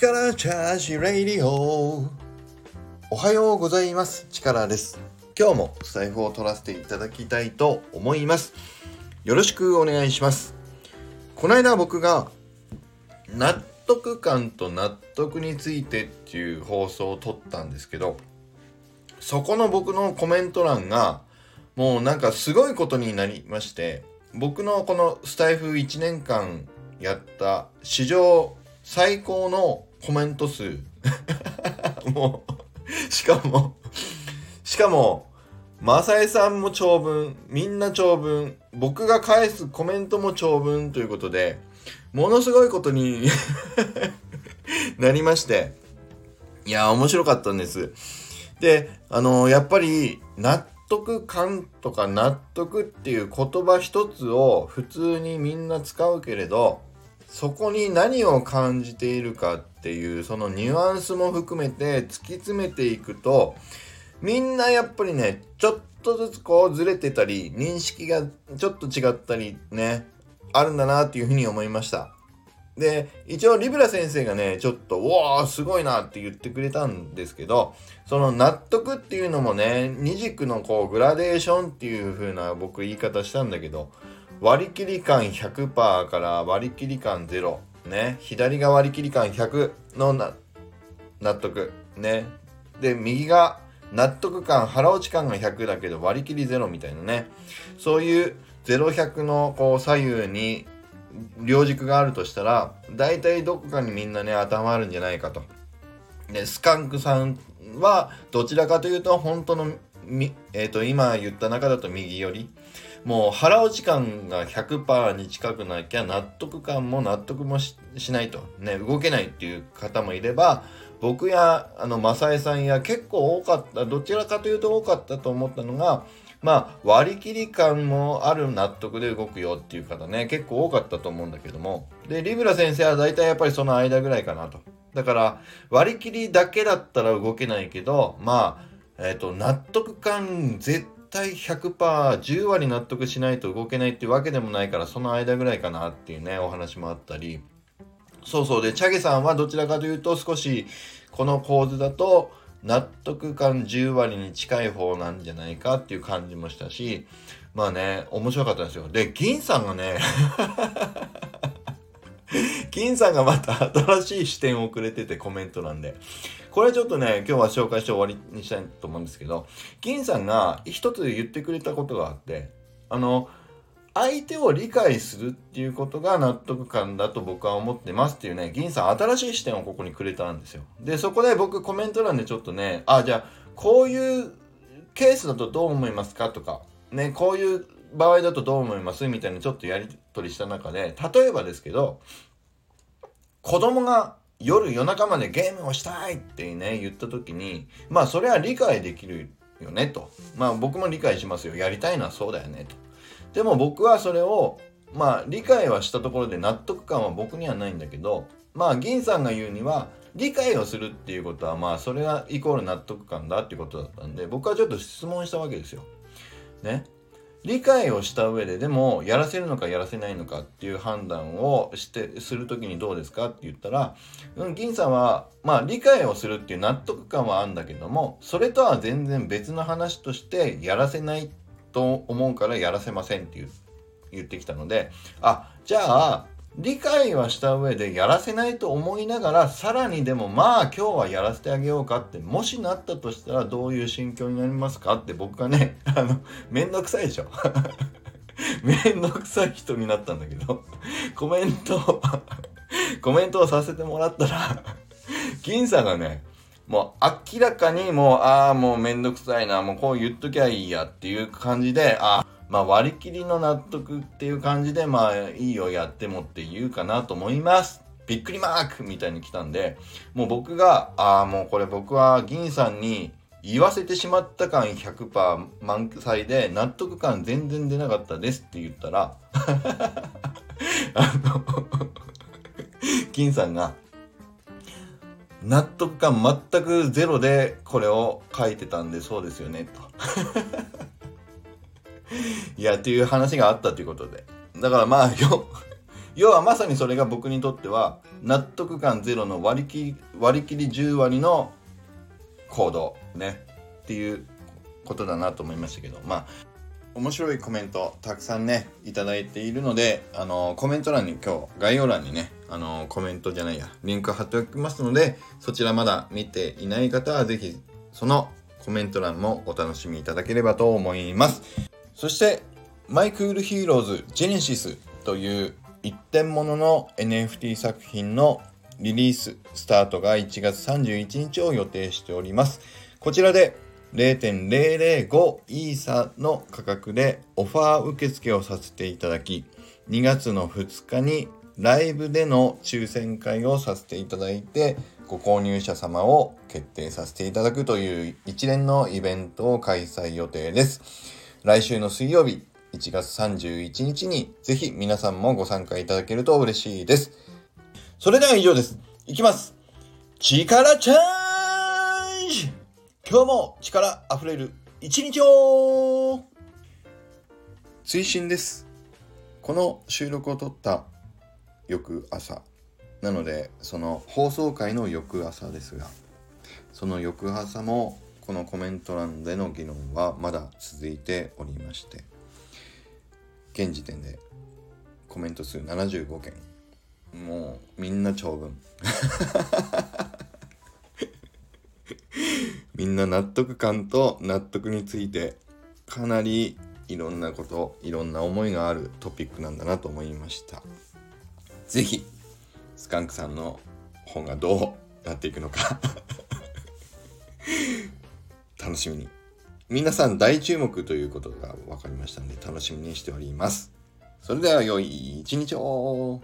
力チャージレイディオ。おはようございます。力です。今日もスタイフを取らせていただきたいと思います。よろしくお願いします。この間僕が納得感と納得についてっていう放送を撮ったんですけどそこの僕のコメント欄がもうなんかすごいことになりまして僕のこのスタイフ1年間やった史上最高のコメント数。もうしかもしかもマサエさんも長文みんな長文僕が返すコメントも長文ということでものすごいことに なりましていや面白かったんです。であのやっぱり納得感とか納得っていう言葉一つを普通にみんな使うけれどそこに何を感じているかっていうそのニュアンスも含めて突き詰めていくとみんなやっぱりねちょっとずつこうずれてたり認識がちょっと違ったりねあるんだなっていうふうに思いました。で一応リブラ先生がねちょっと「うわーすごいな」って言ってくれたんですけどその納得っていうのもね二軸のこうグラデーションっていう風な僕言い方したんだけど割り切り感100%から割り切り感0ね。左が割り切り感100の納得。ね。で右が納得感腹落ち感が100だけど割り切り0みたいなね。そういう0100のこう左右に両軸があるとしたら大体どこかにみんなね当てはまるんじゃないかと。でスカンクさんはどちらかというと本当のみ、えーと、今言った中だと右寄り。もう腹落ち感が100%に近くなきゃ納得感も納得もしないと。ね動けないっていう方もいれば僕やあの正江さんや結構多かったどちらかというと多かったと思ったのがまあ割り切り感もある納得で動くよっていう方ね結構多かったと思うんだけども。でリブラ先生は大体やっぱりその間ぐらいかなと。だから割り切りだけだったら動けないけどまあえっ、ー、と納得感絶対対 100%10 割納得しないと動けないっていうわけでもないからその間ぐらいかなっていうねお話もあったり。そうそう。でチャゲさんはどちらかというと少しこの構図だと納得感10割に近い方なんじゃないかっていう感じもしたし。まあね面白かったんですよ。で銀さんがね 金さんがまた新しい視点をくれててコメント欄で。これちょっとね、今日は紹介して終わりにしたいと思うんですけど、金さんが一つ言ってくれたことがあって、あの、相手を理解するっていうことが納得感だと僕は思ってますっていうね、銀さん新しい視点をここにくれたんですよ。で、そこで僕コメント欄でちょっとね、あ、じゃあ、こういうケースだとどう思いますかとか、ね、こういう場合だとどう思いますみたいなちょっとやり取りした中で、例えばですけど、子供が夜夜中までゲームをしたいってね、言った時に、まあそれは理解できるよねと。まあ僕も理解しますよ。やりたいのはそうだよねと。でも僕はそれをまあ理解はしたところで納得感は僕にはないんだけどまあ銀さんが言うには理解をするっていうことはまあそれがイコール納得感だっていうことだったんで僕はちょっと質問したわけですよ。ね。理解をした上ででもやらせるのかやらせないのかっていう判断をしてする時にどうですかって言ったら、うん、銀さんはまあ理解をするっていう納得感はあるんだけどもそれとは全然別の話としてやらせないと思うからやらせませんって言ってきたのであじゃあ理解はした上でやらせないと思いながらさらにでもまあ今日はやらせてあげようかってもしなったとしたらどういう心境になりますかって僕がね あのめんどくさいでしょ。めんどくさい人になったんだけどコメント コメントをさせてもらったら銀さんがねもう明らかにもう、ああ、もうめんどくさいな、もうこう言っときゃいいやっていう感じで、あまあ割り切りの納得っていう感じで、まあいいよやってもって言うかなと思います。びっくりマークみたいに来たんで、もう僕が、ああ、もうこれ僕は銀さんに言わせてしまった感100%満載で納得感全然出なかったですって言ったら あの金さんが納得感全くゼロでこれを書いてたんでそうですよねといやっていう話があったということで。だからまあ 要はまさにそれが僕にとっては納得感ゼロの割り切り割り切り10割の行動ね。っていうことだなと思いましたけど。まあ面白いコメントたくさんねいただいているのであのコメント欄に今日概要欄にねあのコメントじゃないやリンク貼っておきますのでそちらまだ見ていない方は是非そのコメント欄もお楽しみいただければと思います。そして My Cool Heroes Genesis という一点物の NFT 作品のリリーススタートが1月31日を予定しておりますこちらで0.005イーサの価格でオファー受付をさせていただき2月の2日にライブでの抽選会をさせていただいてご購入者様を決定させていただくという一連のイベントを開催予定です。来週の水曜日1月31日にぜひ皆さんもご参加いただけると嬉しいです。それでは以上です。いきます。力チャージ今日も力あふれる一日を追伸です。この収録を撮った翌朝なのでその放送回の翌朝ですがその翌朝もこのコメント欄での議論はまだ続いておりまして現時点でコメント数75件。もうみんな長文。みんな納得感と納得についてかなりいろんなこといろんな思いがあるトピックなんだなと思いました。是非スカンクさんの本がどうなっていくのか。楽しみに。皆さん大注目ということが分かりましたので楽しみにしております。それでは良い一日を。